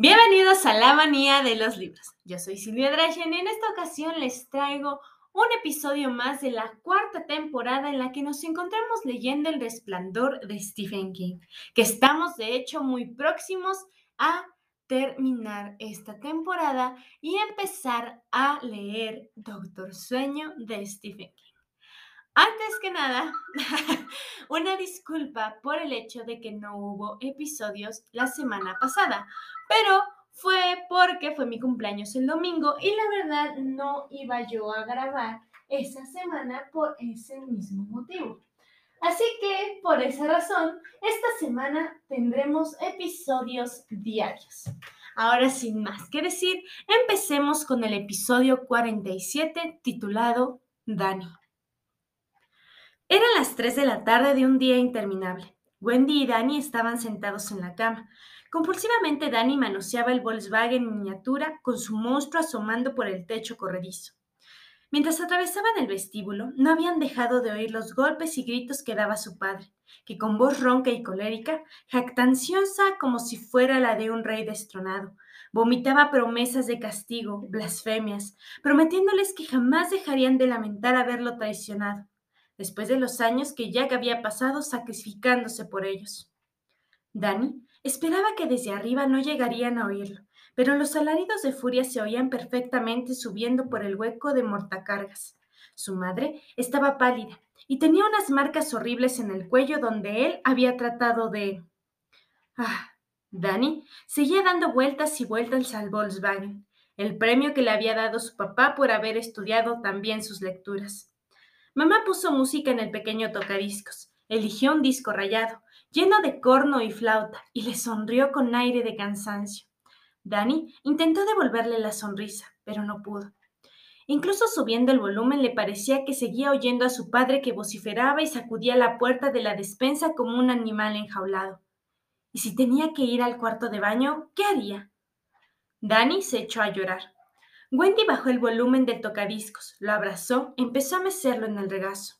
Bienvenidos a la manía de los libros. Yo soy Silvia Drachen y en esta ocasión les traigo un episodio más de la cuarta temporada en la que nos encontramos leyendo El resplandor de Stephen King, que estamos de hecho muy próximos a terminar esta temporada y empezar a leer Doctor Sueño de Stephen King. Antes que nada, una disculpa por el hecho de que no hubo episodios la semana pasada, pero fue porque fue mi cumpleaños el domingo y la verdad no iba yo a grabar esa semana por ese mismo motivo. Así que por esa razón, esta semana tendremos episodios diarios. Ahora sin más que decir, empecemos con el episodio 47 titulado Dani. Eran las 3 de la tarde de un día interminable. Wendy y Danny estaban sentados en la cama. Compulsivamente Danny manoseaba el Volkswagen en miniatura con su monstruo asomando por el techo corredizo. Mientras atravesaban el vestíbulo, no habían dejado de oír los golpes y gritos que daba su padre, que con voz ronca y colérica, jactanciosa como si fuera la de un rey destronado, vomitaba promesas de castigo, blasfemias, prometiéndoles que jamás dejarían de lamentar haberlo traicionado después de los años que Jack había pasado sacrificándose por ellos. Danny esperaba que desde arriba no llegarían a oírlo, pero los alaridos de furia se oían perfectamente subiendo por el hueco de mortacargas. Su madre estaba pálida y tenía unas marcas horribles en el cuello donde él había tratado de... Ah, Danny seguía dando vueltas y vueltas al Volkswagen, el premio que le había dado su papá por haber estudiado también sus lecturas. Mamá puso música en el pequeño tocadiscos. Eligió un disco rayado, lleno de corno y flauta, y le sonrió con aire de cansancio. Danny intentó devolverle la sonrisa, pero no pudo. Incluso subiendo el volumen le parecía que seguía oyendo a su padre que vociferaba y sacudía la puerta de la despensa como un animal enjaulado. ¿Y si tenía que ir al cuarto de baño, qué haría? Danny se echó a llorar. Wendy bajó el volumen del tocadiscos, lo abrazó, empezó a mecerlo en el regazo.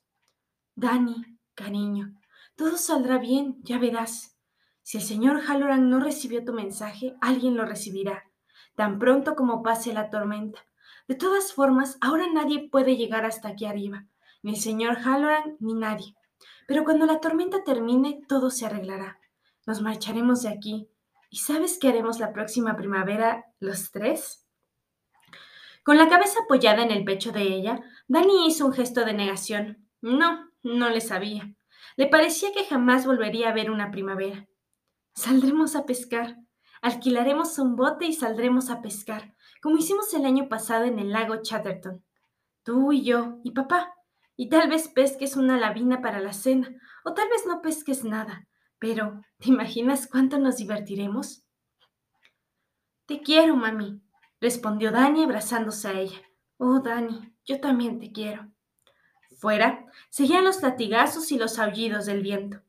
Dani, cariño, todo saldrá bien, ya verás. Si el señor Halloran no recibió tu mensaje, alguien lo recibirá, tan pronto como pase la tormenta. De todas formas, ahora nadie puede llegar hasta aquí arriba, ni el señor Halloran ni nadie. Pero cuando la tormenta termine, todo se arreglará. Nos marcharemos de aquí. ¿Y sabes qué haremos la próxima primavera los tres? Con la cabeza apoyada en el pecho de ella, Dani hizo un gesto de negación. No, no le sabía. Le parecía que jamás volvería a ver una primavera. Saldremos a pescar. Alquilaremos un bote y saldremos a pescar, como hicimos el año pasado en el lago Chatterton. Tú y yo y papá. Y tal vez pesques una labina para la cena, o tal vez no pesques nada. Pero, ¿te imaginas cuánto nos divertiremos? Te quiero, mami, respondió Dani abrazándose a ella. Oh, Dani, yo también te quiero. Fuera seguían los latigazos y los aullidos del viento.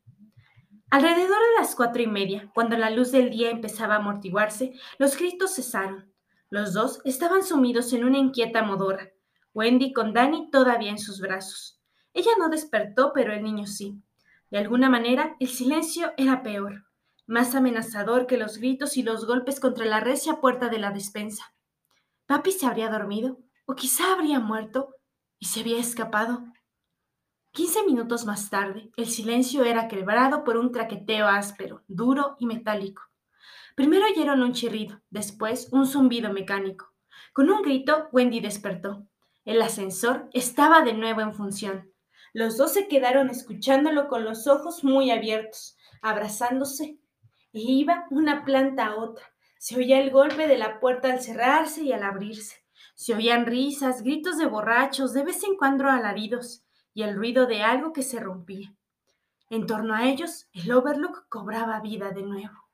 Alrededor de las cuatro y media, cuando la luz del día empezaba a amortiguarse, los gritos cesaron. Los dos estaban sumidos en una inquieta modora, Wendy con Dani todavía en sus brazos. Ella no despertó, pero el niño sí. De alguna manera, el silencio era peor, más amenazador que los gritos y los golpes contra la recia puerta de la despensa. Papi se habría dormido, o quizá habría muerto, y se había escapado. Quince minutos más tarde, el silencio era quebrado por un traqueteo áspero, duro y metálico. Primero oyeron un chirrido, después un zumbido mecánico. Con un grito, Wendy despertó. El ascensor estaba de nuevo en función. Los dos se quedaron escuchándolo con los ojos muy abiertos, abrazándose. E iba una planta a otra, se oía el golpe de la puerta al cerrarse y al abrirse. Se oían risas, gritos de borrachos, de vez en cuando alaridos, y el ruido de algo que se rompía. En torno a ellos, el Overlook cobraba vida de nuevo.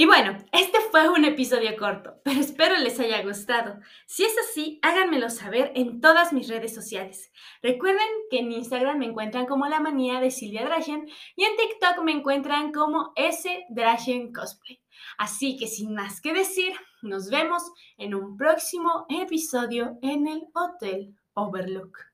Y bueno, este fue un episodio corto, pero espero les haya gustado. Si es así, háganmelo saber en todas mis redes sociales. Recuerden que en Instagram me encuentran como la manía de Silvia Drachen y en TikTok me encuentran como S Drachen Cosplay. Así que sin más que decir, nos vemos en un próximo episodio en el Hotel Overlook.